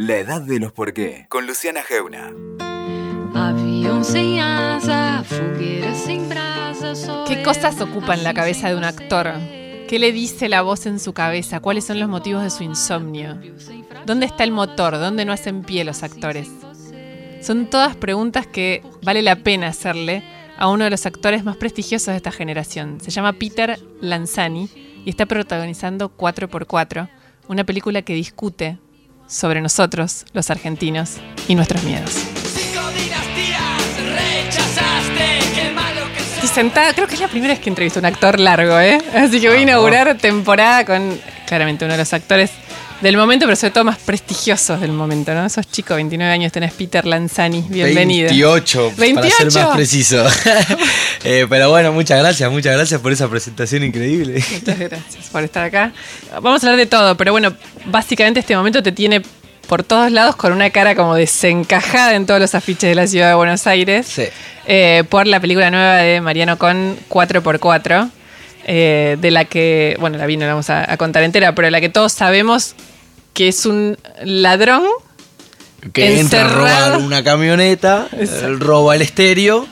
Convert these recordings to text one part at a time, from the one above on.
La edad de los por qué, con Luciana Geuna. Avión sin asa, foguera sin brasa. ¿Qué cosas ocupan la cabeza de un actor? ¿Qué le dice la voz en su cabeza? ¿Cuáles son los motivos de su insomnio? ¿Dónde está el motor? ¿Dónde no hacen pie los actores? Son todas preguntas que vale la pena hacerle a uno de los actores más prestigiosos de esta generación. Se llama Peter Lanzani y está protagonizando 4x4, una película que discute sobre nosotros, los argentinos, y nuestros miedos. Estoy sentada, creo que es la primera vez que entrevisto a un actor largo, ¿eh? Así que voy a inaugurar temporada con claramente uno de los actores del momento, pero sobre todo más prestigiosos del momento, ¿no? Esos chicos, 29 años, tenés Peter Lanzani, bienvenido. 28, para ser más preciso. Eh, pero bueno, muchas gracias, muchas gracias por esa presentación increíble. Muchas gracias por estar acá. Vamos a hablar de todo, pero bueno, básicamente este momento te tiene por todos lados con una cara como desencajada en todos los afiches de la ciudad de Buenos Aires. Sí. Eh, por la película nueva de Mariano Con 4x4. Eh, de la que, bueno, la vi, no la vamos a, a contar entera, pero de la que todos sabemos que es un ladrón Que entra a robar una camioneta, Exacto. roba el estéreo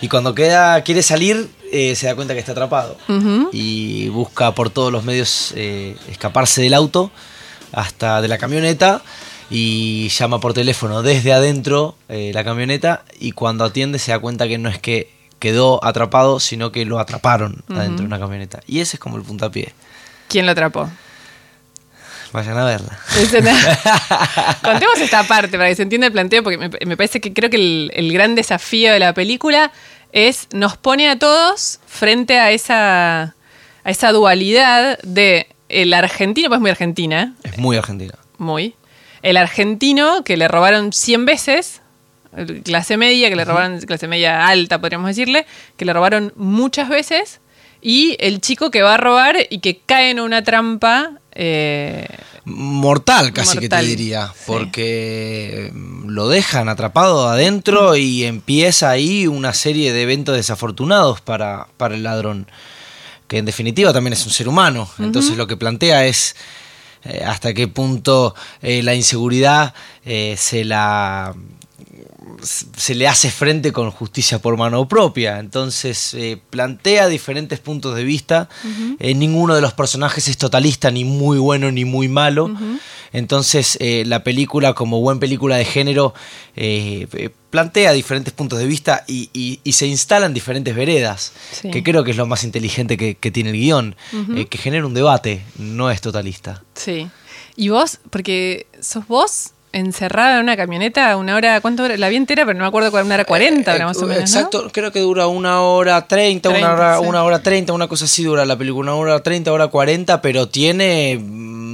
y cuando queda, quiere salir eh, se da cuenta que está atrapado. Y busca por todos los medios eh, escaparse del auto hasta de la camioneta y llama por teléfono desde adentro eh, la camioneta y cuando atiende se da cuenta que no es que quedó atrapado sino que lo atraparon adentro de una camioneta y ese es como el puntapié ¿Quién lo atrapó? vayan a verla. Contemos esta parte para que se entienda el planteo, porque me, me parece que creo que el, el gran desafío de la película es nos pone a todos frente a esa, a esa dualidad de el argentino, pues muy argentina, es muy argentina muy. El argentino que le robaron 100 veces, clase media, que le robaron, clase media alta, podríamos decirle, que le robaron muchas veces, y el chico que va a robar y que cae en una trampa. eh, mortal casi que te diría sí. porque mm, lo dejan atrapado adentro y empieza ahí una serie de eventos desafortunados para, para el ladrón que en definitiva también es un ser humano entonces lo que plantea es eh, hasta qué punto eh, la inseguridad eh, se la se le hace frente con justicia por mano propia. Entonces eh, plantea diferentes puntos de vista. Eh, ninguno de los personajes es totalista, ni muy bueno ni muy malo. Entonces eh, la película, como buena película de género, plantea diferentes puntos de vista y, y- y se instala en diferentes veredas. Sí. Que creo que es lo más inteligente que, que tiene el guion. que genera un debate, no es totalista. Sí. Y vos, porque sos vos encerrada en una camioneta una hora, ¿cuánto hora? La vi entera, pero no me acuerdo cuál, una hora cuarenta, Eh, más o menos. ¿no? Exacto, creo que dura una hora treinta, una 30, hora, sí. una hora treinta, una cosa así dura la película, una hora treinta, hora cuarenta, pero tiene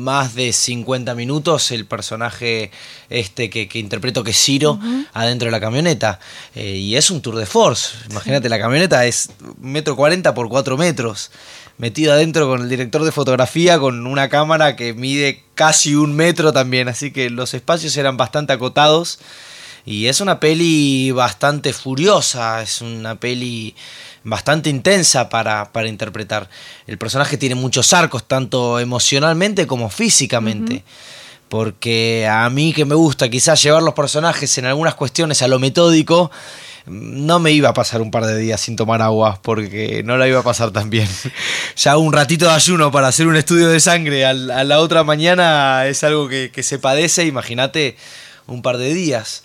más de 50 minutos el personaje este que, que interpreto que es Ciro adentro de la camioneta. Eh, y es un tour de force. Imagínate, la camioneta es metro cuarenta por cuatro metros. Metido adentro con el director de fotografía con una cámara que mide casi un metro también. Así que los espacios eran bastante acotados. Y es una peli bastante furiosa, es una peli bastante intensa para, para interpretar. El personaje tiene muchos arcos, tanto emocionalmente como físicamente. Porque a mí que me gusta quizás llevar los personajes en algunas cuestiones a lo metódico, no me iba a pasar un par de días sin tomar agua, porque no la iba a pasar tan bien. ya un ratito de ayuno para hacer un estudio de sangre a la otra mañana es algo que se padece, imagínate un par de días.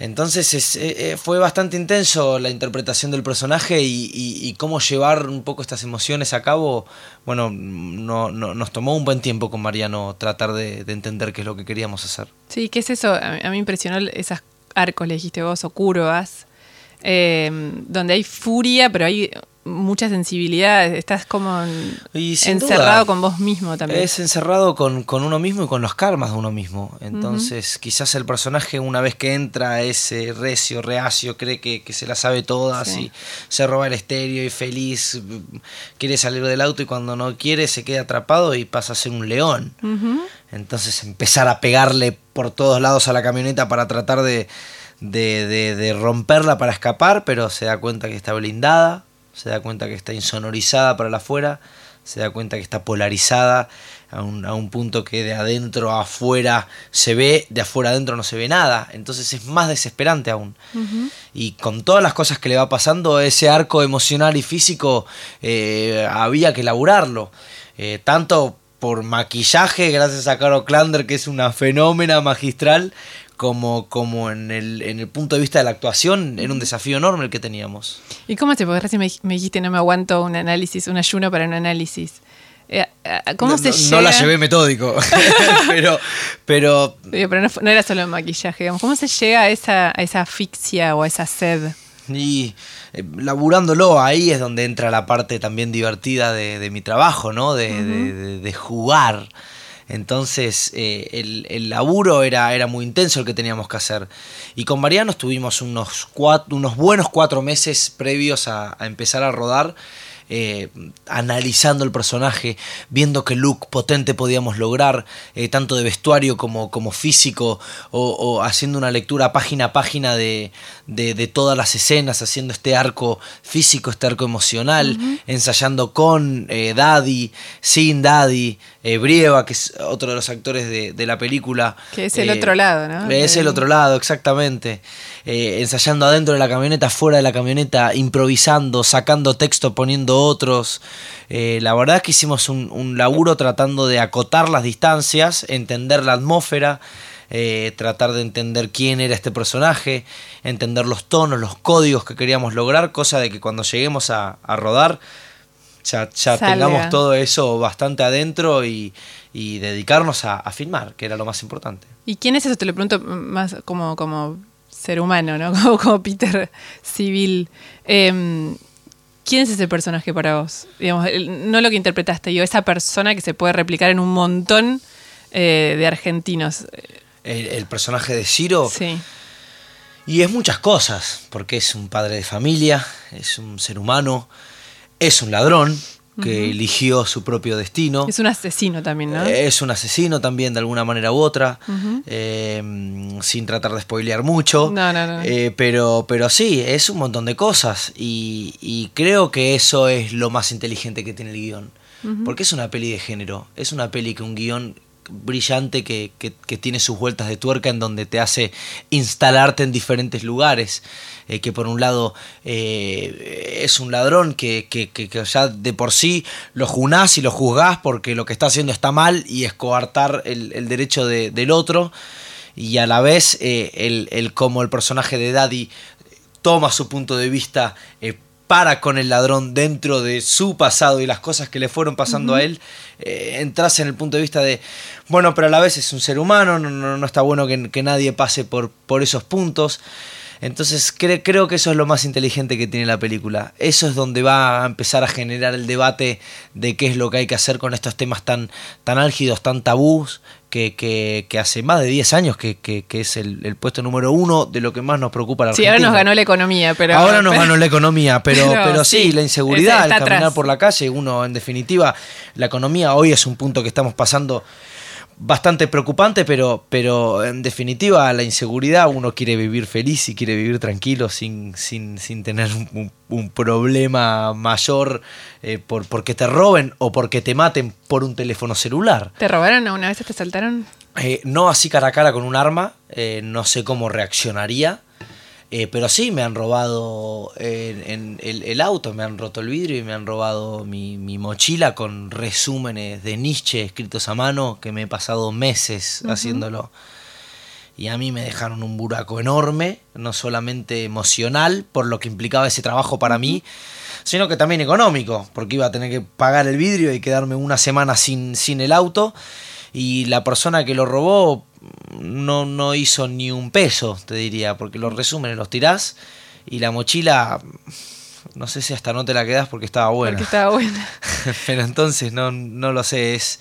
Entonces es- eh, eh, fue bastante intenso la interpretación del personaje y, cómo llevar un poco estas emociones a cabo. Bueno, no, no- nos tomó un buen tiempo con Mariano tratar de, de entender qué es lo que queríamos hacer. Sí, ¿qué es eso? A mí, a mí me impresionó esas arcos, le dijiste vos, o curvas, eh, donde hay furia, pero hay mucha sensibilidad. Estás como en- encerrado duda, con vos mismo también. Es encerrado con, con uno mismo y con los karmas de uno mismo. Entonces, quizás el personaje, una vez que entra ese recio, reacio, cree que, que se la sabe todas Sí. y se roba el estéreo y feliz quiere salir del auto y cuando no quiere se queda atrapado y pasa a ser un león. Entonces, empezar a pegarle por todos lados a la camioneta para tratar de, de, de- de romperla para escapar, pero se da cuenta que está blindada, se da cuenta que está insonorizada para el afuera, se da cuenta que está polarizada a un, a un punto que de adentro a afuera se ve, de afuera adentro no se ve nada. Entonces es más desesperante aún. Y con todas las cosas que le va pasando, ese arco emocional y físico eh, había que laburarlo. Eh, tanto por maquillaje, gracias a Caro Klander, que es una fenómena magistral, como, como en, el, en el punto de vista de la actuación, era un desafío enorme el que teníamos. ¿Y cómo te Porque recién me, me dijiste no me aguanto un análisis, un ayuno para un análisis. Eh, eh, ¿Cómo no, se no, llega? no la llevé metódico, pero, pero no, era solo el maquillaje, digamos. ¿Cómo se llega a esa, a esa asfixia o a esa sed? Y eh, laburándolo, ahí es donde entra la parte también divertida de, de mi trabajo, ¿no? De- de jugar. Entonces, eh, el, el laburo era, era muy intenso el que teníamos que hacer. Y con Mariano estuvimos unos, cuat- unos buenos cuatro meses previos a empezar a rodar. Eh, analizando el personaje, viendo qué look potente podíamos lograr, eh, tanto de vestuario como, como físico, o, o haciendo una lectura página a página de, de- de todas las escenas, haciendo este arco físico, este arco emocional, ensayando con eh, Daddy, sin Daddy, Brieva, que es otro de los actores de, de la película. Que es el otro lado, ¿no? Es el otro lado, exactamente. Ensayando adentro de la camioneta, fuera de la camioneta, improvisando, sacando texto, poniendo otros. Eh, la verdad es que hicimos un, un laburo tratando de acotar las distancias, entender la atmósfera, eh, tratar de entender quién era este personaje, entender los tonos, los códigos que queríamos lograr, cosa de que cuando lleguemos a, a rodar ya, tengamos todo eso bastante adentro y, y dedicarnos a, a filmar, que era lo más importante. ¿Y quién es eso? Te lo pregunto más como, como ser humano, ¿no? Como, como Peter Civil. Em, ¿Quién es ese personaje para vos? Digamos, el- no lo que interpretaste, yo, esa persona que se puede replicar en un montón eh, de argentinos. El, el personaje de Ciro. Sí. Y es muchas cosas, porque es un padre de familia, es un ser humano, es un ladrón que eligió su propio destino. Es un asesino también, ¿no? Es un asesino también de alguna manera u otra, eh, sin tratar de spoilear mucho. No, no, no. Eh, pero, pero sí, es un montón de cosas y, y creo que eso es lo más inteligente que tiene el guion. Porque es una peli de género, es una peli que un guion brillante que, que- tiene sus vueltas de tuerca en donde te hace instalarte en diferentes lugares. Eh, que por un lado eh, es un ladrón que, que- ya de por sí lo junás y lo juzgás porque lo que está haciendo está mal y es coartar el, el derecho de- del otro. Y a la vez eh, el, el cómo el personaje de Daddy toma su punto de vista, para con el ladrón dentro de su pasado y las cosas que le fueron pasando a él, eh, entras en el punto de vista de, bueno, pero a la vez es un ser humano, no, no- no está bueno que, que nadie pase por, por esos puntos. Entonces cre- creo que eso es lo más inteligente que tiene la película. Eso es donde va a empezar a generar el debate de qué es lo que hay que hacer con estos temas tan, tan álgidos, tan tabús, que, que- que hace más de 10 años que, que- que es el, el puesto número uno de lo que más nos preocupa a la Sí, ahora nos ganó la economía, pero. Ahora nos pero- ganó la economía, pero, pero pero, sí, sí, la inseguridad, el caminar atrás. por la calle, uno, en definitiva, la economía hoy es un punto que estamos pasando bastante preocupante, pero, pero en definitiva la inseguridad, uno quiere vivir feliz y quiere vivir tranquilo sin, sin, sin tener un, problema mayor eh, por, porque te roben o porque te maten por un teléfono celular. ¿Te robaron una vez? ¿Te saltaron? Eh, no así cara a cara con un arma, eh, no sé cómo reaccionaría. Eh, pero sí, me han robado eh, en el, el auto, me han roto el vidrio y me han robado mi, mi mochila con resúmenes de Nietzsche escritos a mano que me he pasado meses haciéndolo. Y a mí me dejaron un buraco enorme, no solamente emocional, por lo que implicaba ese trabajo para mí, sino que también económico, porque iba a tener que pagar el vidrio y quedarme una semana sin, sin el auto. Y la persona que lo robó no, no hizo ni un peso, te diría, porque los resúmenes los tirás y la mochila, no sé si hasta no te la quedás porque estaba buena. Porque estaba buena. Pero entonces no, no lo sé, es,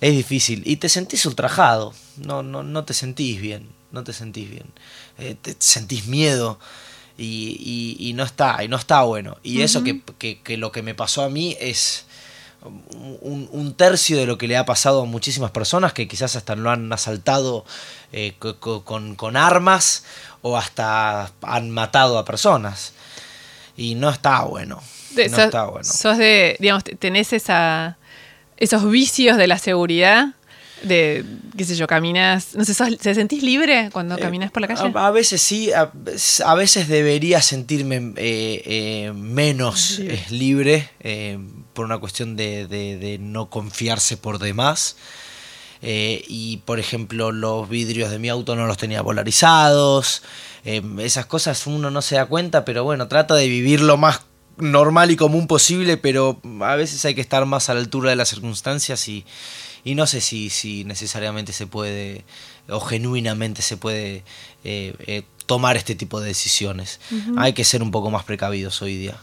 es difícil. Y te sentís ultrajado, no, no, no te sentís bien, no te sentís bien. Eh, te sentís miedo y, y- y no está, y no está bueno. Y eso que, que- que lo que me pasó a mí es un, un tercio de lo que le ha pasado a muchísimas personas que quizás hasta lo han asaltado eh, co- co- con, con armas o hasta han matado a personas. Y no está bueno. De- no sos, está bueno. sos de, digamos, te- tenés esa, esos vicios de la seguridad, de, qué sé yo, caminas, no sé, sos- ¿te sentís libre cuando caminas por la calle? A, a veces sí, a, a veces debería sentirme eh, eh, menos Libre. eh, libre eh, por una cuestión de, de- de no confiarse por demás. Eh, y por ejemplo, los vidrios de mi auto no los tenía polarizados. Eh, esas cosas uno no se da cuenta, pero bueno, trata de vivir lo más normal y común posible, pero a veces hay que estar más a la altura de las circunstancias y, y no sé si, si necesariamente se puede o genuinamente se puede eh, eh, tomar este tipo de decisiones. Hay que ser un poco más precavidos hoy día.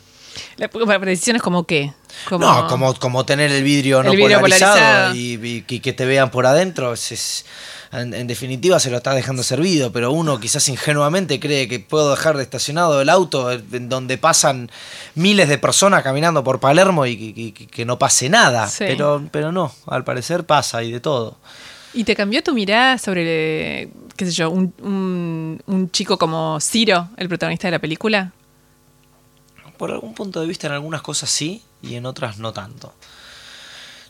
La- para decisiones como qué? Como, No, como, como tener el vidrio no El vidrio polarizado, polarizado. Y, y- y que te vean por adentro. es- es- en, en definitiva se lo estás dejando servido, pero uno quizás ingenuamente cree que puedo dejar de estacionado el auto en donde pasan miles de personas caminando por Palermo y, que- no pase nada. Sí. Pero, pero no, al parecer pasa y de todo. ¿Y te cambió tu mirada sobre, eh, qué sé yo, un, un- un chico como Ciro, el protagonista de la película? Por algún punto de vista en algunas cosas sí y en otras no tanto.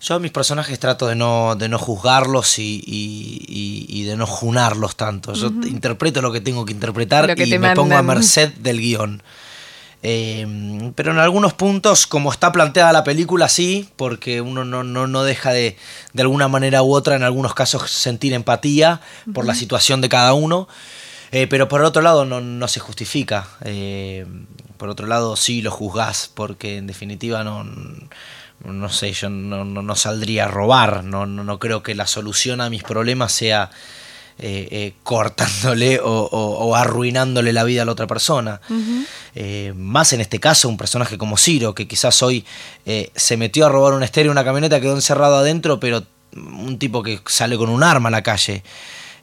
Yo a mis personajes trato de no, de no juzgarlos y, y- y- y de no junarlos tanto. Yo interpreto lo que tengo que interpretar que y me pongo a merced del guion. Eh, pero en algunos puntos, como está planteada la película, sí, porque uno no, no, no deja de, de alguna manera u otra, en algunos casos, sentir empatía por la situación de cada uno. Eh, pero por otro lado no, no se justifica. Eh, por otro lado sí lo juzgás, porque en definitiva no, no sé, yo no, no, no saldría a robar. No, no, creo que la solución a mis problemas sea eh, cortándole o, o- o arruinándole la vida a la otra persona. Más en este caso, un personaje como Ciro, que quizás hoy se metió a robar un estéreo, una camioneta, quedó encerrado adentro, pero un tipo que sale con un arma a la calle.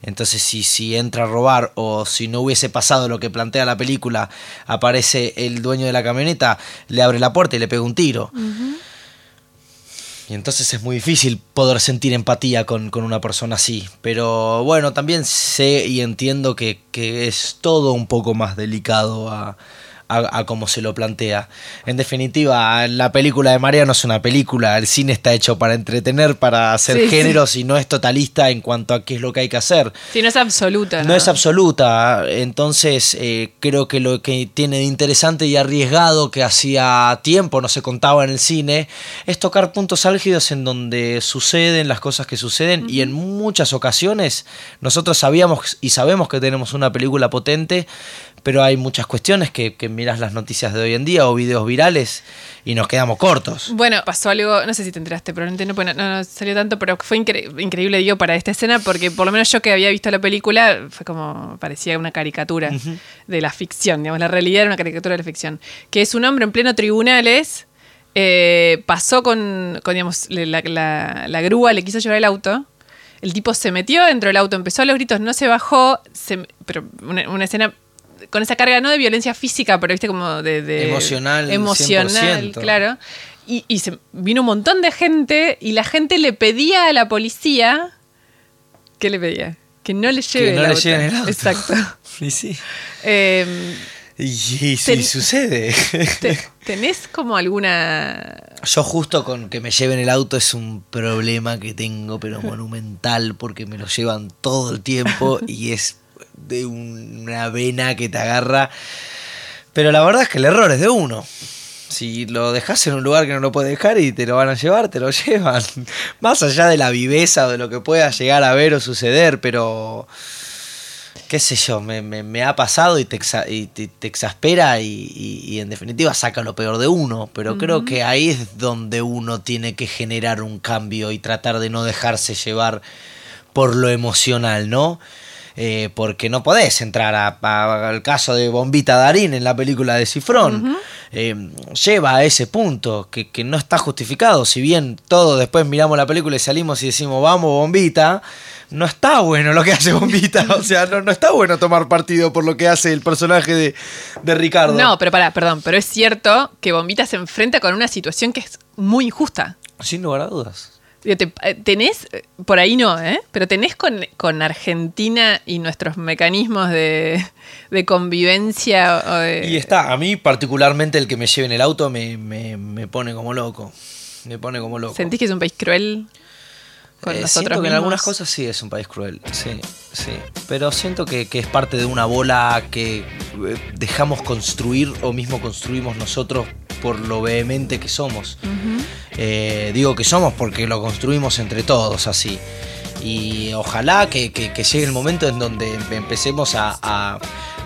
Entonces, si, si entra a robar o si no hubiese pasado lo que plantea la película, aparece el dueño de la camioneta, le abre la puerta y le pega un tiro. Y entonces es muy difícil poder sentir empatía con, con una persona así. Pero bueno, también sé y entiendo que, que es todo un poco más delicado a, a, a cómo se lo plantea. En definitiva, la película de Mariano es una película, el cine está hecho para entretener, para hacer Sí, sí. géneros y no es totalista en cuanto a qué es lo que hay que hacer. Sí, no es absoluta. No es absoluta, entonces eh, creo que lo que tiene de interesante y arriesgado que hacía tiempo no se contaba en el cine es tocar puntos álgidos en donde suceden las cosas que suceden y en muchas ocasiones nosotros sabíamos y sabemos que tenemos una película potente, pero hay muchas cuestiones que, que miras las noticias de hoy en día o videos virales y nos quedamos cortos. Bueno, pasó algo, no sé si te enteraste, probablemente no, no, no, no salió tanto, pero fue incre- increíble, digo, para esta escena, porque por lo menos yo que había visto la película, fue como, parecía una caricatura de la ficción, digamos, la realidad era una caricatura de la ficción, que es un hombre en pleno tribunales, eh, pasó con, con, digamos, la, la- la grúa, le quiso llevar el auto, el tipo se metió dentro del auto, empezó a los gritos, no se bajó, se- pero una, una escena con esa carga no de violencia física, pero viste como de... de- Emocional, Emocional, 100%. claro. Y, y se, vino un montón de gente y la gente le pedía a la policía... ¿Qué le pedía? Que no le lleve que no el le auto. lleven el auto. Exacto. y sí. Eh, Y, sí Ten- sucede. te- ¿Tenés como alguna... Yo justo con que me lleven el auto es un problema que tengo, pero monumental, porque me lo llevan todo el tiempo y es de una vena que te agarra. Pero la verdad es que el error es de uno. Si lo dejas en un lugar que no lo puedes dejar y te lo van a llevar, te lo llevan. Más allá de la viveza o de lo que pueda llegar a ver o suceder, pero qué sé yo, me, me- me ha pasado y te, exa- y te, te exaspera y, y- y en definitiva saca lo peor de uno. Pero creo que ahí es donde uno tiene que generar un cambio y tratar de no dejarse llevar por lo emocional, ¿no? Eh, porque no podés entrar a- a- al caso de Bombita Darín en la película de Cifrón. Eh, lleva a ese punto que, que no está justificado. Si bien todos después miramos la película y salimos y decimos, vamos, Bombita, no está bueno lo que hace Bombita. O sea, no, no está bueno tomar partido por lo que hace el personaje de, de Ricardo. No, pero pará, perdón, pero es cierto que Bombita se enfrenta con una situación que es muy injusta. Sin lugar a dudas. Eh, tenés, eh, por ahí no, ¿eh? Pero tenés con, con Argentina y nuestros mecanismos de, de convivencia. o de- Y está, a mí particularmente el que me lleve en el auto me, me- me pone como loco. me pone como loco. ¿Sentís que es un país cruel con Eh, nosotros siento que en algunas cosas sí es un país cruel, sí, sí. Pero siento que, que es parte de una bola que eh, dejamos construir o mismo construimos nosotros por lo vehemente que somos. Eh, digo que somos porque lo construimos entre todos así. Y ojalá que, que- que llegue el momento en donde empecemos a, a-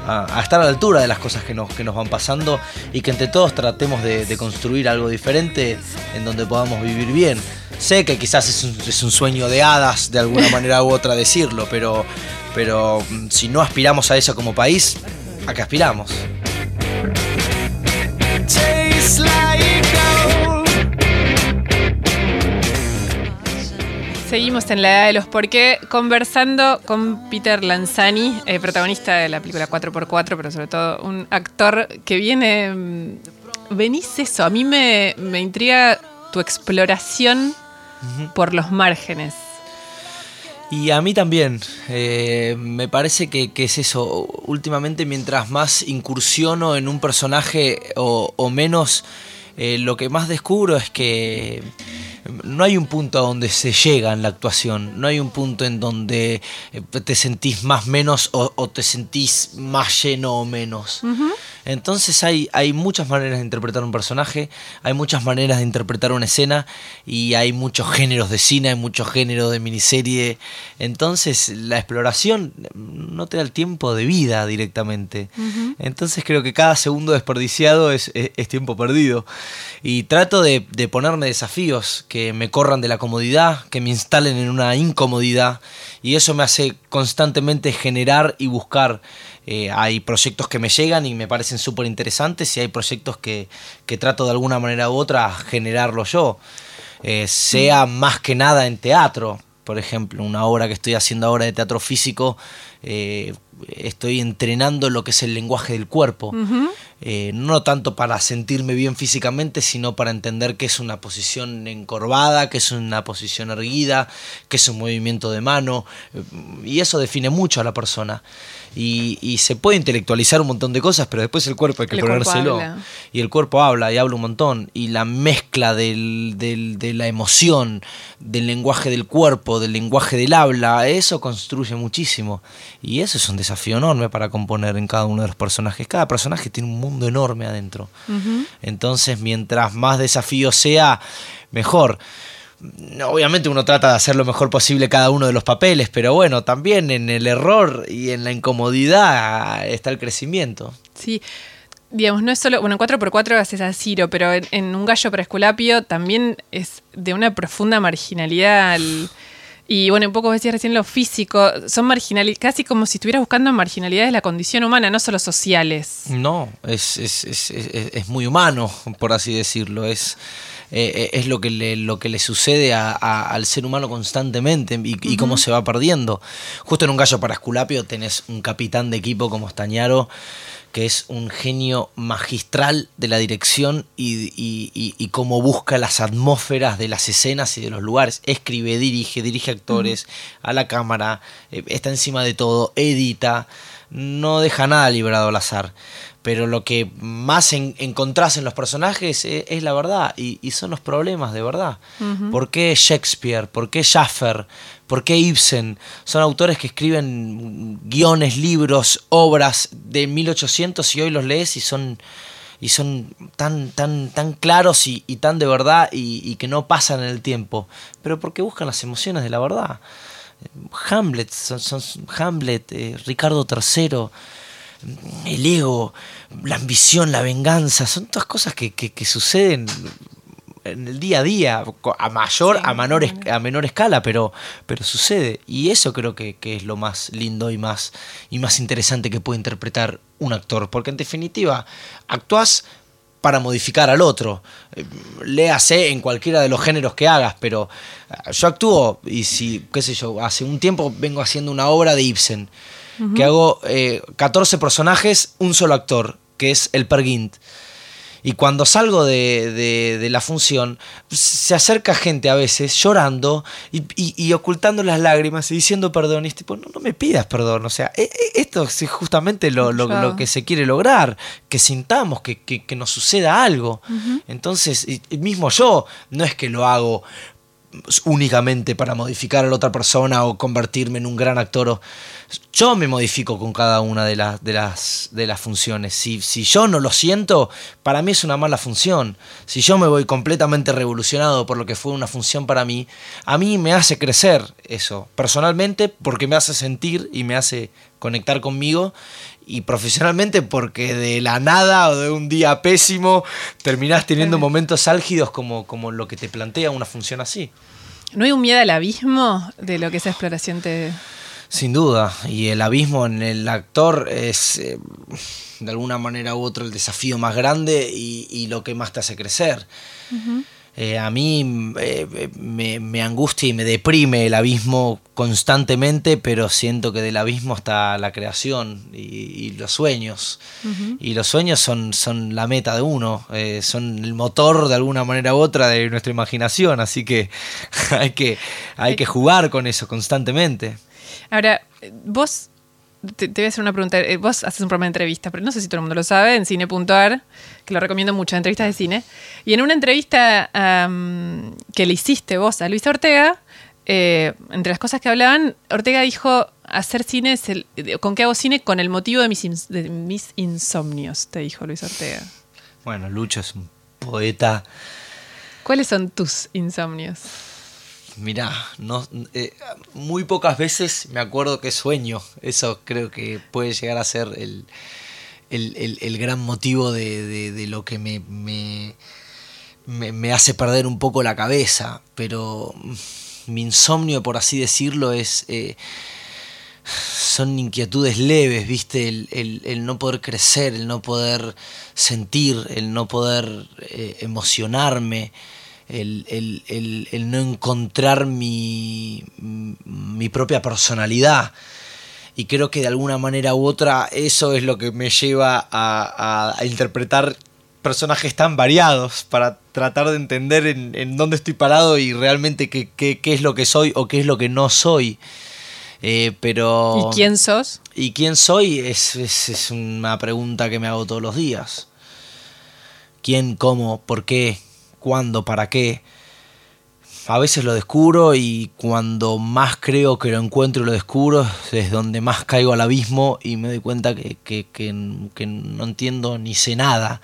a- a estar a la altura de las cosas que nos, que nos van pasando y que entre todos tratemos de, de construir algo diferente en donde podamos vivir bien. Sé que quizás es un, es un sueño de hadas de alguna manera u otra decirlo, pero, pero mm, si no aspiramos a eso como país, ¿a qué aspiramos? Seguimos en la edad de los por qué, conversando con Peter Lanzani, eh, protagonista de la película 4x4, pero sobre todo un actor que viene... mm, Venís eso, a mí me, me intriga tu exploración por los márgenes. Y a mí también, eh, me parece que, que es eso, últimamente mientras más incursiono en un personaje o, o menos, eh, lo que más descubro es que no hay un punto a donde se llega en la actuación, no hay un punto en donde eh, te sentís más menos o, o te sentís más lleno o menos. Entonces hay, hay muchas maneras de interpretar un personaje, hay muchas maneras de interpretar una escena y hay muchos géneros de cine, hay muchos géneros de miniserie. Entonces la exploración no te da el tiempo de vida directamente. Entonces creo que cada segundo desperdiciado es, es- es tiempo perdido. Y trato de, de ponerme desafíos que me corran de la comodidad, que me instalen en una incomodidad. Y eso me hace constantemente generar y buscar. Eh, hay proyectos que me llegan y me parecen súper interesantes y hay proyectos que, que trato de alguna manera u otra generarlo yo. Eh, sea más que nada en teatro, por ejemplo, una obra que estoy haciendo ahora de teatro físico, eh, estoy entrenando lo que es el lenguaje del cuerpo. Eh, no tanto para sentirme bien físicamente, sino para entender que es una posición encorvada, que es una posición erguida, que es un movimiento de mano, eh, y eso define mucho a la persona. Y, y se puede intelectualizar un montón de cosas, pero después el cuerpo hay que El ponérselo. Y el cuerpo habla y habla un montón. Y la mezcla del, del- de la emoción, del lenguaje del cuerpo, del lenguaje del habla, eso construye muchísimo. Y eso es un desafío enorme para componer en cada uno de los personajes. Cada personaje tiene un mundo enorme adentro. Entonces, mientras más desafío sea, mejor. Obviamente uno trata de hacer lo mejor posible cada uno de los papeles, pero bueno, también en el error y en la incomodidad está el crecimiento. Sí, digamos, no es solo, bueno, en 4x4 haces a Ciro, pero en, en Un gallo para Esculapio también es de una profunda marginalidad. el- y bueno, un poco decías recién lo físico, son marginalidades, casi como si estuvieras buscando marginalidades de la condición humana, no solo sociales. No, es, es, es, es- es muy humano, por así decirlo. Es, eh, es lo que le, lo que le sucede a- a- al ser humano constantemente y, y cómo se va perdiendo. Justo en un gallo para Esculapio tenés un capitán de equipo como Stañaro, que es un genio magistral de la dirección y, y- y- y cómo busca las atmósferas de las escenas y de los lugares. Escribe, dirige, dirige actores a la cámara, eh, está encima de todo, edita, no deja nada librado al azar. Pero lo que más en- encontrás en los personajes es, es la verdad y, y son los problemas de verdad. ¿Por qué Shakespeare? ¿Por qué Schaffer? ¿Por qué Ibsen? Son autores que escriben guiones, libros, obras de 1800 y hoy los lees y son, y son tan, tan, tan claros y, y tan de verdad y, y que no pasan en el tiempo. Pero porque buscan las emociones de la verdad. Hamlet, son, son- Hamlet, eh, Ricardo III, el ego, la ambición, la venganza, son todas cosas que, que- que suceden en el día a día, a mayor, Sí, a, menor, a menor escala, pero, pero sucede. Y eso creo que, que es lo más lindo y más, y más interesante que puede interpretar un actor, porque en definitiva, actúas para modificar al otro. Eh, Léase en cualquiera de los géneros que hagas, pero ah, yo actúo y si, qué sé yo, hace un tiempo vengo haciendo una obra de Ibsen, que hago eh, 14 personajes, un solo actor, que es el Pergint. Y cuando salgo de, de- de la función, se acerca gente a veces llorando y, y- y ocultando las lágrimas y diciendo perdón. Y es tipo, no, no me pidas perdón. O sea, e- e- esto es justamente lo, lo- Claro. lo que se quiere lograr, que sintamos, que, que- que nos suceda algo. Entonces, mismo yo, no es que lo hago únicamente para modificar a la otra persona o convertirme en un gran actor. Yo me modifico con cada una de, las de, las, de las funciones. Si, si yo no lo siento, para mí es una mala función. Si yo me voy completamente revolucionado por lo que fue una función para mí, a mí me hace crecer eso, personalmente, porque me hace sentir y me hace conectar conmigo. Y profesionalmente porque de la nada o de un día pésimo terminás teniendo momentos álgidos como, como lo que te plantea una función así. ¿No hay un miedo al abismo de lo que esa exploración te... Sin duda, y el abismo en el actor es eh, de alguna manera u otra el desafío más grande y, y lo que más te hace crecer. Eh, a mí eh, me, me angustia y me deprime el abismo constantemente, pero siento que del abismo está la creación y, y los sueños. Y los sueños son, son la meta de uno, eh, son el motor de alguna manera u otra de nuestra imaginación, así que hay que, hay que jugar con eso constantemente. Ahora, vos, te, te voy a hacer una pregunta. Eh, Vos haces un programa de entrevistas, pero no sé si todo el mundo lo sabe, en cine.ar, que lo recomiendo mucho, entrevistas de cine. Y en una entrevista que le hiciste vos a Luis Ortega, eh, entre las cosas que hablaban, Ortega dijo, hacer cine es el... ¿Con qué hago cine? Con el motivo de mis, ins- de mis insomnios, te dijo Luis Ortega. Bueno, Lucho es un poeta. ¿Cuáles son tus insomnios? Mirá, no, eh, muy pocas veces me acuerdo que sueño. Eso creo que puede llegar a ser el, el- el- el gran motivo de, de- lo que me, me, me- me hace perder un poco la cabeza. Pero mm, mi insomnio, por así decirlo, es... eh, son inquietudes leves, ¿viste? El, el- el no poder crecer, el no poder sentir, el no poder eh, emocionarme, el, el- el- el no encontrar mi, mi propia personalidad. Y creo que de alguna manera u otra eso es lo que me lleva a, a- a interpretar personajes tan variados para tratar de entender en, en dónde estoy parado y realmente qué, qué- qué es lo que soy o qué es lo que no soy. Eh, pero... ¿Y quién sos? ¿Y quién soy? Es, es, es una pregunta que me hago todos los días. ¿Quién, cómo, por qué, cuándo, para qué? A veces lo descubro y cuando más creo que lo encuentro y lo descubro es donde más caigo al abismo y me doy cuenta que, que- que- que no entiendo ni sé nada.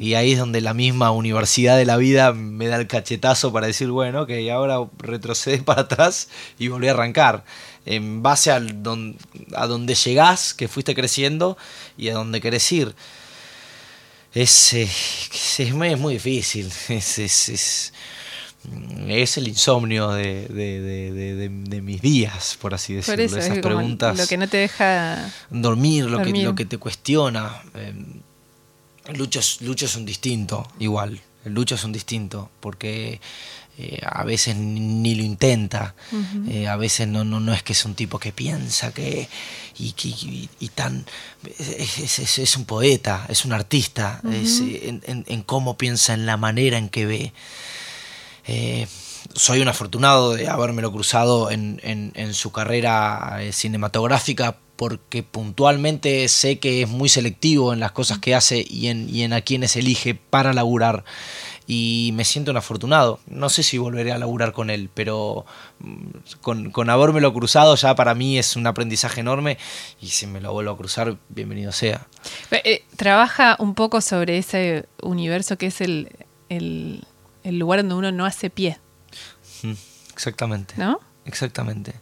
Y ahí es donde la misma universidad de la vida me da el cachetazo para decir, bueno, que ahora retrocede para atrás y volví a arrancar. En base al don- a donde llegás, que fuiste creciendo y a donde querés ir. Es, eh, es, muy, es muy difícil. Es, es, es, es el insomnio de, de- de- de- mis días, por así Por decirlo. eso, Esas es preguntas. lo que no te deja... Dormir, lo, Dormir. Que, lo que te cuestiona. Eh, Lucho, es, Lucho es un distinto, igual. Lucho es un distinto, porque eh, a veces ni, lo intenta. Eh, a veces no, no, no es que es un tipo que piensa que. y, que- y- y tan. Es, es- un poeta, es un artista, es, en, en- en cómo piensa, en la manera en que ve. Eh, soy un afortunado de habérmelo cruzado en, en- su carrera cinematográfica porque puntualmente sé que es muy selectivo en las cosas que hace y en, y en a quienes elige para laburar. Y me siento un afortunado. No sé si volveré a laburar con él, pero mm, con, con habérmelo cruzado ya para mí es un aprendizaje enorme y si me lo vuelvo a cruzar, bienvenido sea. Eh, trabaja un poco sobre ese universo que es el, el, el lugar donde uno no hace pie, Exactamente. ¿no? Exactamente.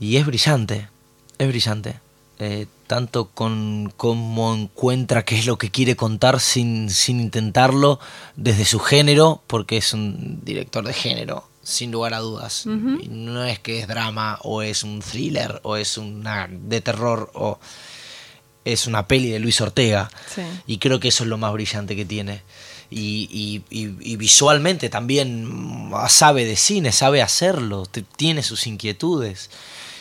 Y es brillante, es brillante. Eh, tanto con cómo encuentra qué es lo que quiere contar sin, sin intentarlo, desde su género, porque es un director de género, sin lugar a dudas. Y no es que es drama, o es un thriller, o es una de terror, o es una peli de Luis Ortega. Sí. Y creo que eso es lo más brillante que tiene. Y, y- y- y visualmente también mm, sabe de cine, sabe hacerlo, tiene sus inquietudes.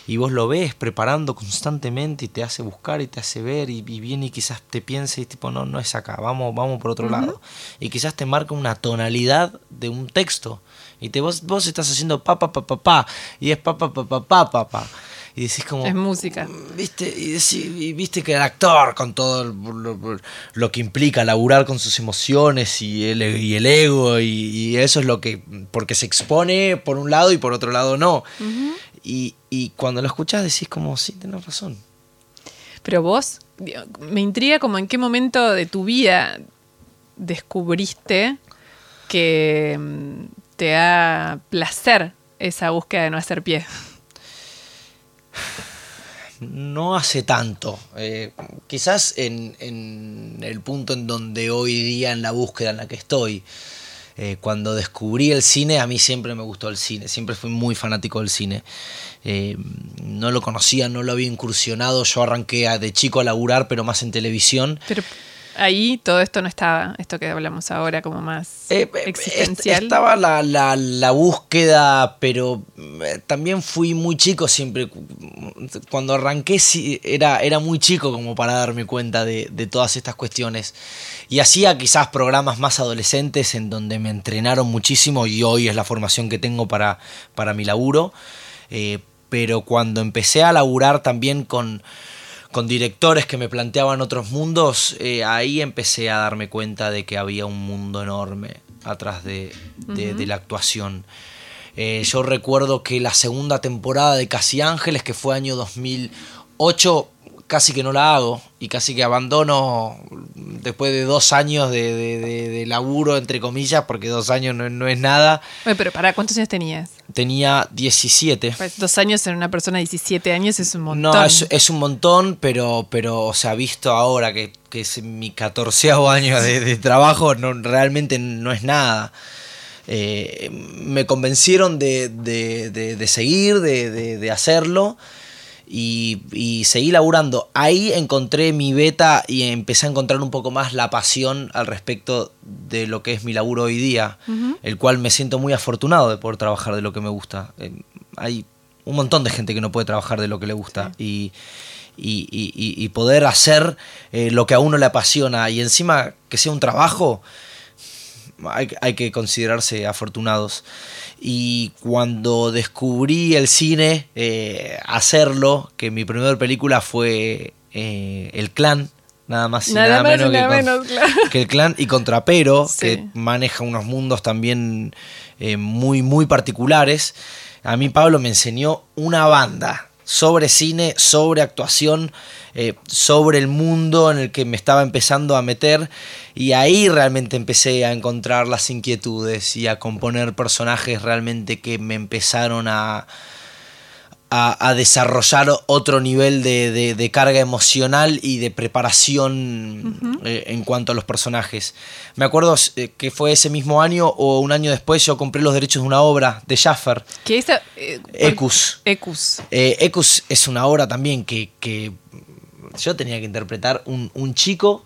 Y vos lo ves preparando constantemente y te hace buscar y te hace ver y, y viene y quizás te piense y tipo, no, no es acá, vamos, vamos por otro lado. Y quizás te marca una tonalidad de un texto y te, vos, vos estás haciendo pa, pa, pa, pa, pa, y es pa, pa, pa, pa, pa, pa, pa. Y decís como... Es música. ¿Viste? Y, decí- y viste que el actor, con todo lo, lo que implica laburar con sus emociones y el, y el ego, y, y eso es lo que. Porque se expone por un lado y por otro lado no. Y, y cuando lo escuchás decís, como, sí, tenés razón. Pero vos, me intriga como en qué momento de tu vida descubriste que mm, te da placer esa búsqueda de no hacer pie. No hace tanto. Eh, quizás en, en el punto en donde hoy día, en la búsqueda en la que estoy, eh, cuando descubrí el cine, a mí siempre me gustó el cine, siempre fui muy fanático del cine. Eh, no lo conocía, no lo había incursionado, yo arranqué a- de chico a laburar, pero más en televisión. Pero ahí todo esto no estaba, esto que hablamos ahora, como más Eh, eh, existencial. est- Estaba la, la- la búsqueda, pero eh, también fui muy chico siempre. Cuando arranqué era, era muy chico como para darme cuenta de, de todas estas cuestiones. Y hacía quizás programas más adolescentes en donde me entrenaron muchísimo y hoy es la formación que tengo para, para mi laburo. Eh, pero cuando empecé a laburar también con, con directores que me planteaban otros mundos, eh, ahí empecé a darme cuenta de que había un mundo enorme atrás de, de- de la actuación. Eh, yo recuerdo que la segunda temporada de Casi Ángeles, que fue año 2008, casi que no la hago y casi que abandono después de dos años de, de- de- de laburo, entre comillas, porque dos años no, no es nada. Oye, pero para ¿cuántos años tenías? Tenía 17. Pues dos años en una persona de 17 años es un montón. No, es, es un montón, pero, pero o sea, visto ahora que, que es mi catorceavo año de, trabajo, no, realmente no es nada. Eh, me convencieron de, de- de- de seguir, de hacerlo y, y seguí laburando. Ahí encontré mi beta y empecé a encontrar un poco más la pasión al respecto de lo que es mi laburo hoy día, el cual me siento muy afortunado de poder trabajar de lo que me gusta. Eh, hay un montón de gente que no puede trabajar de lo que le gusta y, y- y- y- y poder hacer eh, lo que a uno le apasiona y encima que sea un trabajo, hay, hay que considerarse afortunados. Y cuando descubrí el cine, eh, hacerlo, que mi primera película fue eh, El Clan, nada más y Nada nada, más y menos, que, nada con- menos, claro. que El Clan y Contrapero, Sí. que maneja unos mundos también eh, muy, muy particulares. A mí Pablo me enseñó una banda sobre cine, sobre actuación, eh, sobre el mundo en el que me estaba empezando a meter. Y ahí realmente empecé a encontrar las inquietudes y a componer personajes realmente que me empezaron a, a, a desarrollar otro nivel de, de- de carga emocional y de preparación eh, en cuanto a los personajes. Me acuerdo eh, que fue ese mismo año o un año después yo compré los derechos de una obra de Schaffer, Que esa, eh, Ecus. Ecus. Eh, Ecus es una obra también que, que yo tenía que interpretar un, un chico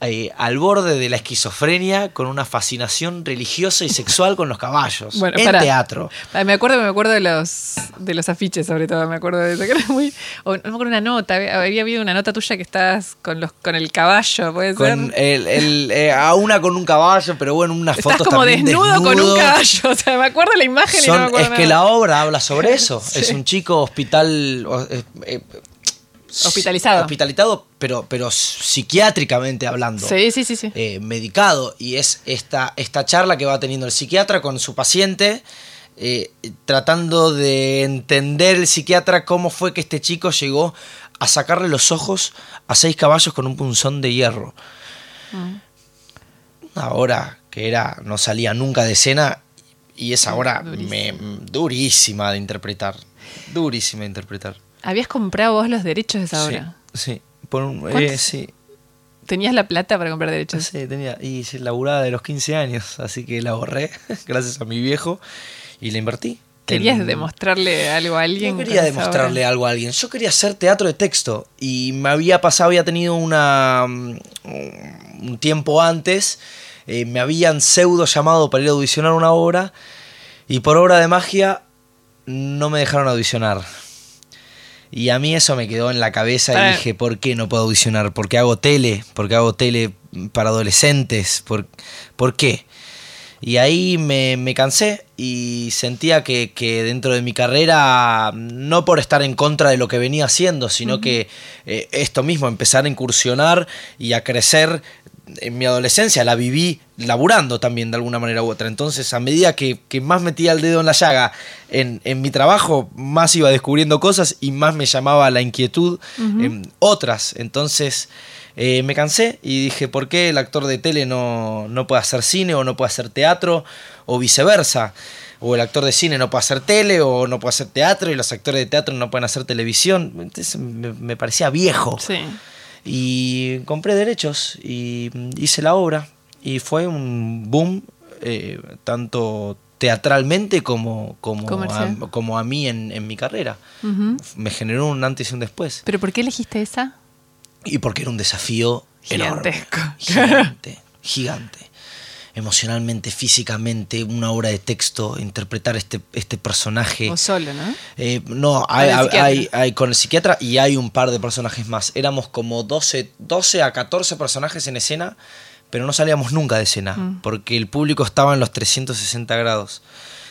eh, al borde de la esquizofrenia con una fascinación religiosa y sexual con los caballos Bueno, en teatro. Me acuerdo, me acuerdo de los de los afiches, sobre todo, me acuerdo de eso, que era muy. o no me acuerdo una nota, había, había habido una nota tuya que estabas con los con el caballo, puede Con ser. el, el, eh, a una con un caballo, pero bueno, unas Estás fotos como también desnudo, con un desnudo. caballo. O sea, me acuerdo la imagen y no me acuerdo es que la obra habla sobre eso. Sí. Es un chico hospital. eh, Hospitalizado. Hospitalizado, pero, pero psiquiátricamente hablando. Sí, sí, sí, sí. eh, medicado. Y es esta, esta charla que va teniendo el psiquiatra con su paciente. eh, tratando de entender el psiquiatra cómo fue que este chico llegó a sacarle los ojos a seis caballos con un punzón de hierro. Una hora que era, no salía nunca de escena y esa hora Durísima. me, durísima de interpretar. Durísima de interpretar. Habías comprado vos los derechos de esa Sí, obra. Sí, por un- eh, sí, Tenías la plata para comprar derechos. sí, tenía. Y se laburaba de los 15 años, así que la ahorré gracias a mi viejo y la invertí. ¿Querías en- demostrarle algo a alguien? Yo quería demostrarle obra? algo a alguien. Yo quería hacer teatro de texto. Y me había pasado, había tenido una. mm, un tiempo antes. eh, me habían pseudo llamado para ir a audicionar una obra. Y por obra de magia no me dejaron audicionar. Y a mí eso me quedó en la cabeza y dije, ¿por qué no puedo audicionar? ¿Por qué hago tele? ¿Por qué hago tele para adolescentes? ¿Por, por qué? Y ahí me, me cansé y sentía que, que dentro de mi carrera, no por estar en contra de lo que venía haciendo, sino que eh, esto mismo, empezar a incursionar y a crecer en mi adolescencia, la viví laburando también de alguna manera u otra. Entonces, a medida que, que más metía el dedo en la llaga en, en mi trabajo, más iba descubriendo cosas y más me llamaba la inquietud en otras. Entonces, eh, me cansé y dije, ¿por qué el actor de tele no, no puede hacer cine o no puede hacer teatro o viceversa? O el actor de cine no puede hacer tele o no puede hacer teatro y los actores de teatro no pueden hacer televisión. Entonces me, me parecía viejo. Sí. Y compré derechos y hice la obra y fue un boom eh, tanto teatralmente como, como, a, como a mí en, en mi carrera. Me generó un antes y un después. ¿Pero por qué elegiste esa? Y porque era un desafío Gigantesco. enorme. Gigante, gigante. Emocionalmente, físicamente, una obra de texto, interpretar este, este personaje. O solo, ¿no? Eh, no, hay, con el psiquiatra y hay un par de personajes más. Éramos como 12, 12 a 14 personajes en escena, pero no salíamos nunca de escena, Mm. porque el público estaba en los 360 grados.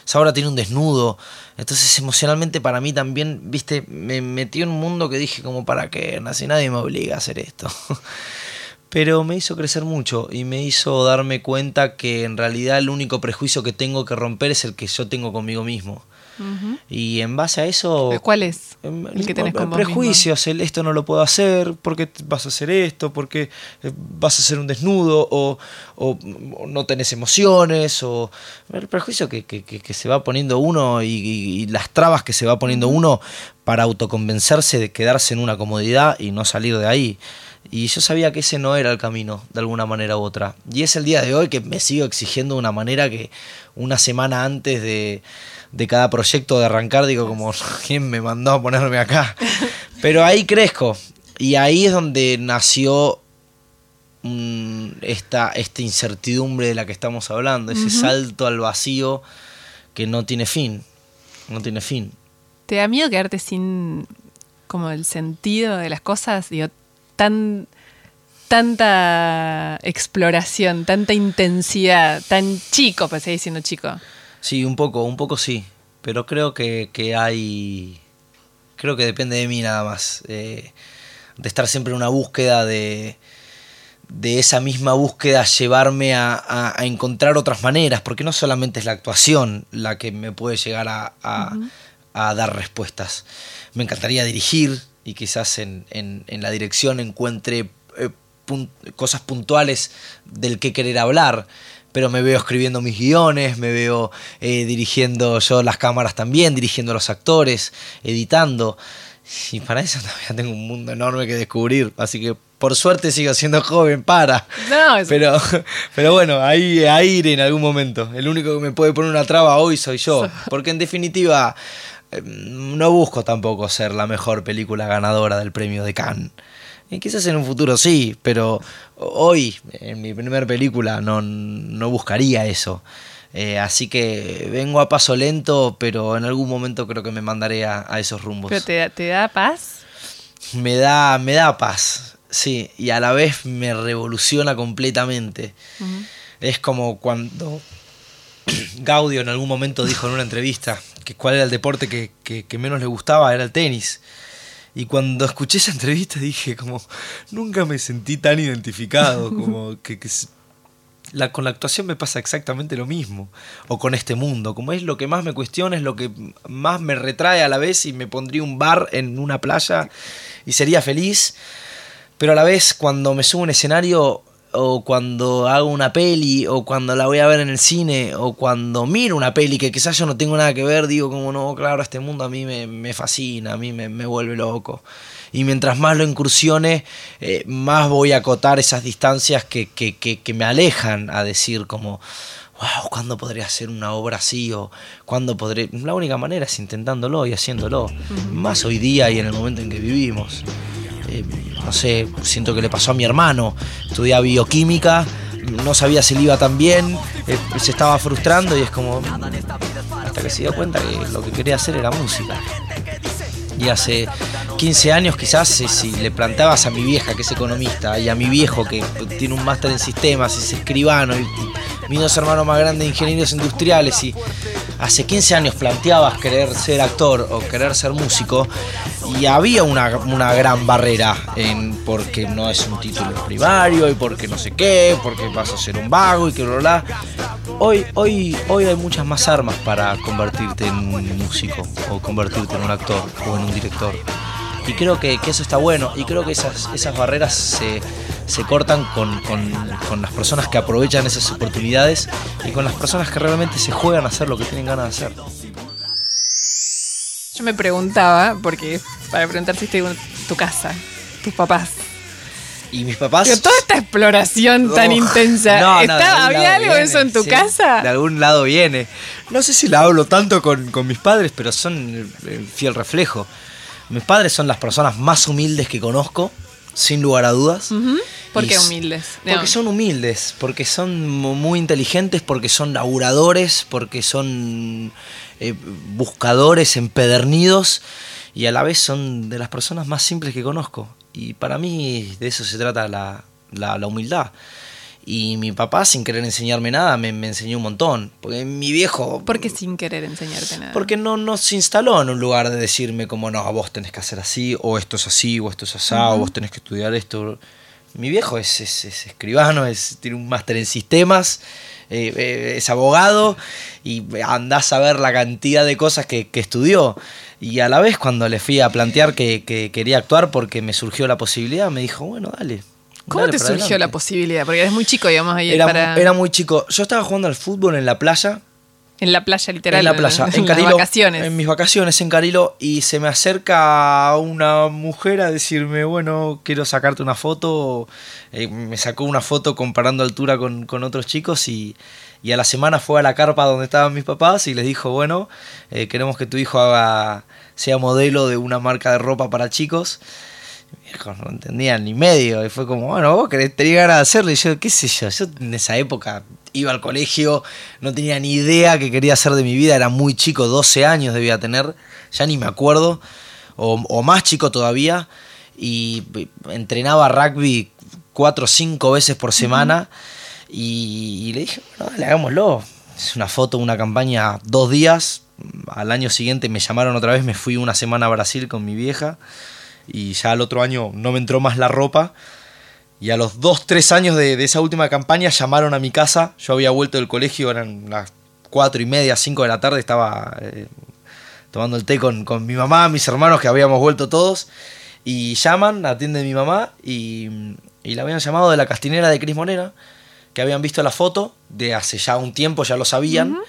Esa obra tiene un desnudo, entonces emocionalmente para mí también, viste, me metí en un mundo que dije como, ¿para qué? Así nadie me obliga a hacer esto. Pero me hizo crecer mucho y me hizo darme cuenta que en realidad el único prejuicio que tengo que romper es el que yo tengo conmigo mismo. Y en base a eso... ¿Cuál es em, el que tenés con vos prejuicios, el esto no lo puedo hacer, ¿por qué vas a hacer esto? ¿Por qué eh, vas a hacer un desnudo? ¿O, o- o no tenés emociones? O el prejuicio que, que- que- que se va poniendo uno y, y- y las trabas que se va poniendo uno para autoconvencerse de quedarse en una comodidad y no salir de ahí. Y yo sabía que ese no era el camino, de alguna manera u otra. Y es el día de hoy que me sigo exigiendo de una manera que una semana antes de, de cada proyecto de arrancar digo como, ¿quién me mandó a ponerme acá? Pero ahí crezco. Y ahí es donde nació mm, esta, esta incertidumbre de la que estamos hablando, ese salto al vacío que no tiene fin. No tiene fin. ¿Te da miedo quedarte sin como el sentido de las cosas? Digo, tan tanta exploración, tanta intensidad, tan chico, pues seguir siendo chico. Sí, un poco, un poco sí. Pero creo que, que hay. Creo que depende de mí nada más. eh, de estar siempre en una búsqueda de. De esa misma búsqueda llevarme a, a- a encontrar otras maneras, porque no solamente es la actuación la que me puede llegar a, a- a dar respuestas. Me encantaría dirigir y quizás en, en- en la dirección encuentre eh, cosas puntuales del que querer hablar, pero me veo escribiendo mis guiones, me veo eh, dirigiendo yo las cámaras también, dirigiendo a los actores, editando. Y para eso todavía tengo un mundo enorme que descubrir, así que por suerte sigo siendo joven para. No, es- Pero, pero bueno, ahí, ahí iré en algún momento. El único que me puede poner una traba hoy soy yo. Porque en definitiva, no busco tampoco ser la mejor película ganadora del premio de Cannes. Y quizás en un futuro sí, pero hoy, en mi primer película, no, no buscaría eso. Eh, así que vengo a paso lento, pero en algún momento creo que me mandaré a, a esos rumbos. ¿Pero te, da- te da paz? Me da, me da paz, sí, y a la vez me revoluciona completamente. Es como cuando Gaudio en algún momento dijo en una entrevista que cuál era el deporte que, que- que menos le gustaba, era el tenis. Y cuando escuché esa entrevista dije como, nunca me sentí tan identificado, como que, que s- la, con la actuación me pasa exactamente lo mismo, o con este mundo, como es lo que más me cuestiona, es lo que más me retrae a la vez y me pondría un bar en una playa y sería feliz, pero a la vez cuando me subo a un escenario o cuando hago una peli o cuando la voy a ver en el cine o cuando miro una peli que quizás yo no tengo nada que ver, digo como no, claro, este mundo a mí me, me fascina, a mí me, me vuelve loco. Y mientras más lo incursione, eh, más voy a acotar esas distancias que, que, que, que me alejan a decir como, wow, ¿cuándo podría hacer una obra así? O ¿cuándo podré? La única manera es intentándolo y haciéndolo. Más hoy día y en el momento en que vivimos. Eh, no sé, siento que le pasó a mi hermano. Estudiaba bioquímica, no sabía si le iba tan bien, eh, se estaba frustrando y es como. Hasta que se dio cuenta que lo que quería hacer era música. Y hace 15 años quizás eh, si le plantabas a mi vieja que es economista y a mi viejo que tiene un máster en sistemas es escribano y mis dos hermanos más grandes ingenieros industriales y hace 15 años planteabas querer ser actor o querer ser músico y había una, una gran barrera en porque no es un título primario y porque no sé qué, porque vas a ser un vago y que bla bla. Hoy, hoy, hoy hay muchas más armas para convertirte en un músico o convertirte en un actor o en un director. Y creo que, eso está bueno y creo que esas, barreras se, cortan con, las personas que aprovechan esas oportunidades y con las personas que realmente se juegan a hacer lo que tienen ganas de hacer. Yo me preguntaba, porque para preguntar si estoy tu casa, tus papás. Y mis papás... Pero toda esta exploración tan Oh, intensa, no, no, de ¿estaba- algún ¿había algo de eso en tu sí, casa? De algún lado viene. No sé si la hablo tanto con, con mis padres, pero son el, el fiel reflejo. Mis padres son las personas más humildes que conozco, sin lugar a dudas. Ujú. ¿Por qué humildes? Porque son humildes, porque son mu- muy inteligentes, porque son laburadores, porque son eh, buscadores empedernidos y a la vez son de las personas más simples que conozco. Y para mí de eso se trata la, la- la humildad. Y mi papá, sin querer enseñarme nada, me, me enseñó un montón. Porque mi viejo... ¿Por qué sin querer enseñarte nada? Porque no, no se instaló en un lugar de decirme como, no, vos tenés que hacer así, o esto es así, o esto es así, o vos tenés que estudiar esto. Mi viejo es, es- es escribano, es, tiene un máster en sistemas, eh, eh, es abogado, y andás a ver la cantidad de cosas que, que estudió. Y a la vez cuando le fui a plantear que, que quería actuar porque me surgió la posibilidad, me dijo, bueno, dale. ¿Cómo dale te surgió adelante". la posibilidad? Porque eres muy chico, digamos, ahí Era, para... era muy chico. Yo estaba jugando al fútbol en la playa en la playa, literal. en la playa, en, en Carilo. vacaciones. En mis vacaciones en Carilo. Y se me acerca una mujer a decirme, bueno, quiero sacarte una foto. Eh, me sacó una foto comparando altura con, con otros chicos y, y a la semana fue a la carpa donde estaban mis papás y les dijo, bueno, eh, queremos que tu hijo haga, sea modelo de una marca de ropa para chicos. Viejo, no entendían ni medio. Y fue como, bueno, vos querés, tenías ganas de hacerlo. Y yo, qué sé yo, yo en esa época iba al colegio, no tenía ni idea qué quería hacer de mi vida, era muy chico, 12 años debía tener, ya ni me acuerdo, o, o más chico todavía, y entrenaba rugby cuatro o cinco veces por semana, y, le dije, bueno, dale, hagámoslo. Es una foto, una campaña, dos días, al año siguiente me llamaron otra vez, me fui una semana a Brasil con mi vieja, y ya al otro año no me entró más la ropa. Y a los dos, tres años de, de esa última campaña llamaron a mi casa. Yo había vuelto del colegio, eran las cuatro y media, cinco de la tarde. Estaba eh, tomando el té con, con mi mamá, mis hermanos, que habíamos vuelto todos. Y llaman, atiende mi mamá y, y la habían llamado de la castinera de Cris Morena, que habían visto la foto de hace ya un tiempo, ya lo sabían.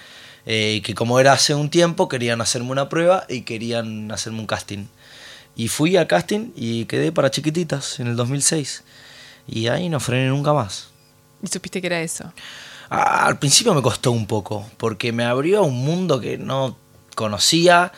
eh, que como era hace un tiempo, querían hacerme una prueba y querían hacerme un casting. Y fui al casting y quedé para chiquititas en el 2006. Y ahí no frené nunca más. Y supiste que era eso. Ah, Al principio me costó un poco, porque me abrió a un mundo que no conocía,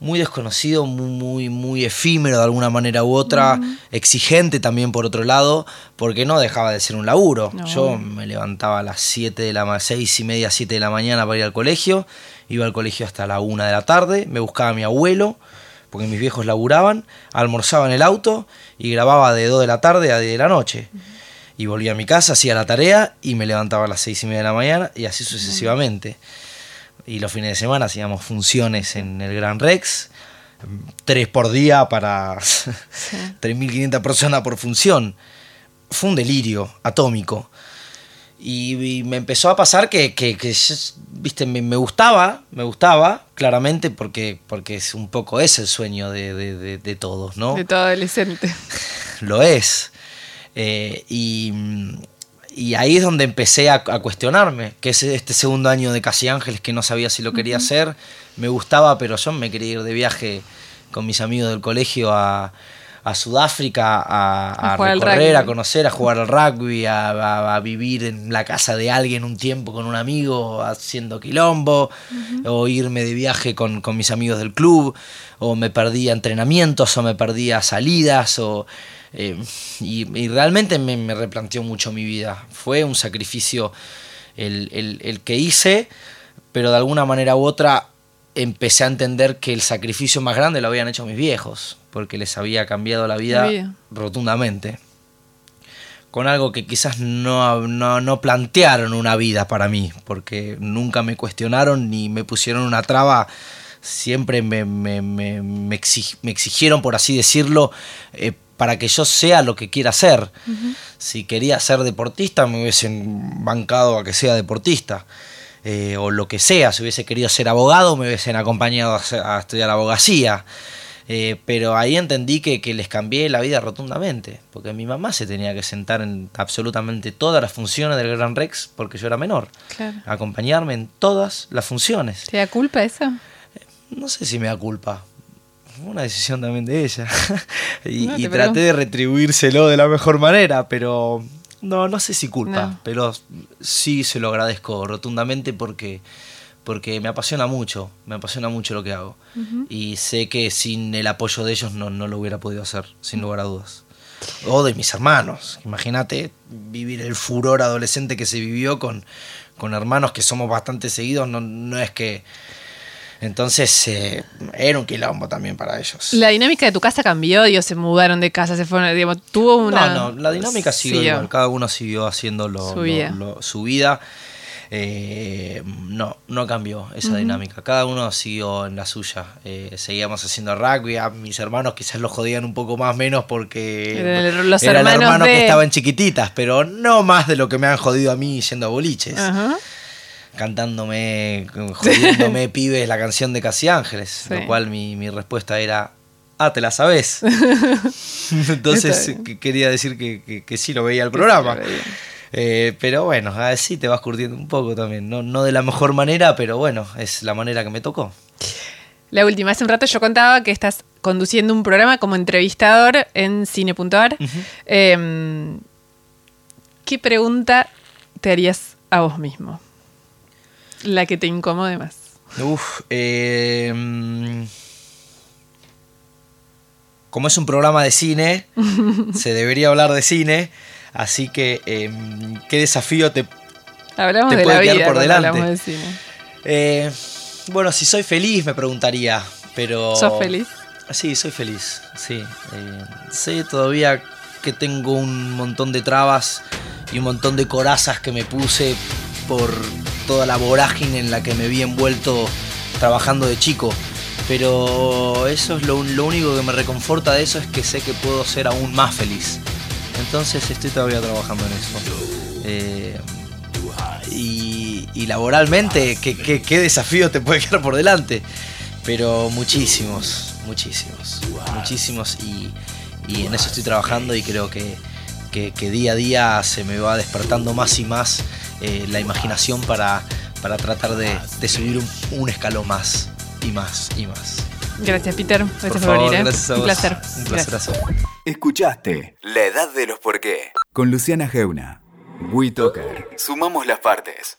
muy desconocido, muy, muy, muy efímero de alguna manera u otra, exigente también por otro lado, porque no dejaba de ser un laburo. No. Yo me levantaba a las 7 de la ma- seis y media, 7 de la mañana para ir al colegio, iba al colegio hasta la 1 de la tarde, me buscaba mi abuelo, porque mis viejos laburaban, almorzaba en el auto y grababa de 2 de la tarde a 10 de la noche. Y volvía a mi casa, hacía la tarea y me levantaba a las 6 y media de la mañana y así sucesivamente. Y los fines de semana hacíamos funciones en el Gran Rex, tres por día para 3.500 personas por función. Fue un delirio atómico. Y, y me empezó a pasar que, que- que yo, viste, me, me gustaba, me gustaba, claramente, porque, porque es un poco es el sueño de, de- de- de todos, ¿no? De todo adolescente. lo es. Eh, y, y ahí es donde empecé a, a cuestionarme, que es este segundo año de Casi Ángeles que no sabía si lo quería hacer, me gustaba, pero yo me quería ir de viaje con mis amigos del colegio a, a Sudáfrica, a, recorrer, a conocer, a jugar al rugby, a vivir en la casa de alguien un tiempo con un amigo haciendo quilombo, o irme de viaje con, con mis amigos del club, o me perdía entrenamientos, o me perdía salidas, o... eh, y, y realmente me, me replanteó mucho mi vida. Fue un sacrificio el, el- el que hice, pero de alguna manera u otra empecé a entender que el sacrificio más grande lo habían hecho mis viejos, porque les había cambiado la vida rotundamente. Con algo que quizás no, no, no plantearon una vida para mí, porque nunca me cuestionaron ni me pusieron una traba. Siempre me, me, me- me exig- me exigieron, por así decirlo, eh, para que yo sea lo que quiera ser. Si quería ser deportista, me hubiesen bancado a que sea deportista. Eh, o lo que sea, si hubiese querido ser abogado, me hubiesen acompañado a, estudiar abogacía. Eh, pero ahí entendí que, que les cambié la vida rotundamente, porque mi mamá se tenía que sentar en absolutamente todas las funciones del Gran Rex, porque yo era menor. Claro. Acompañarme en todas las funciones. ¿Te da culpa eso? No sé si me da culpa. Fue una decisión también de ella. y No, traté de retribuírselo de la mejor manera, pero no, no sé si culpa. No. Pero sí se lo agradezco rotundamente porque, porque me apasiona mucho. Me apasiona mucho lo que hago. Y sé que sin el apoyo de ellos no, no lo hubiera podido hacer, sin lugar a dudas. O de mis hermanos. Imagínate vivir el furor adolescente que se vivió con, con hermanos que somos bastante seguidos. No, no es que. Entonces eh, era un quilombo también para ellos. La dinámica de tu casa cambió, Dios, se mudaron de casa, se fueron, digamos, tuvo una... No, no, la dinámica siguió igual. Cada uno siguió haciendo lo- Su lo- vida. lo- su vida. Eh, no, no cambió esa dinámica. Cada uno siguió en la suya. Eh, seguíamos haciendo rugby. A mis hermanos quizás los jodían un poco más menos porque Eran los era el hermanos hermano de- que estaban chiquititas, pero no más de lo que me han jodido a mí yendo a boliches. Cantándome, jodiéndome pibes la canción de Casi Ángeles. Sí. Lo cual mi, mi respuesta era, ah, te la sabes. Entonces quería decir que, que- que sí lo veía el programa. veía. Eh, pero bueno, así te vas curtiendo un poco también. No, no de la mejor manera, pero bueno, es la manera que me tocó. La última, hace un rato yo contaba que estás conduciendo un programa como entrevistador en cine.ar. Eh, ¿Qué pregunta te harías a vos mismo? La que te incomode más. Uf, eh, como es un programa de cine, se debería hablar de cine, así que eh, qué desafío te... Hablamos Te de puede la quedar vida por delante. hablamos de cine. eh, bueno, si soy feliz me preguntaría, pero... ¿Sos feliz? Sí, soy feliz, sí. Eh, sé todavía que tengo un montón de trabas y un montón de corazas que me puse por toda la vorágine en la que me vi envuelto trabajando de chico. Pero eso es lo, lo único que me reconforta de eso es que sé que puedo ser aún más feliz. Entonces estoy todavía trabajando en eso. Eh, y, laboralmente, ¿qué, qué, qué desafío te puede quedar por delante? Pero muchísimos, muchísimos, muchísimos y, y en eso estoy trabajando y creo que- que día a día se me va despertando más y más eh, la imaginación para, para tratar de, de subir un, un escalón más y más y más. Gracias, Peter. Gracias Por por, favor, venir. ¿eh? gracias a Un placer. Un placerazo. Escuchaste La Edad de los Por qué con Luciana Geuna. WeToker. Sumamos las partes.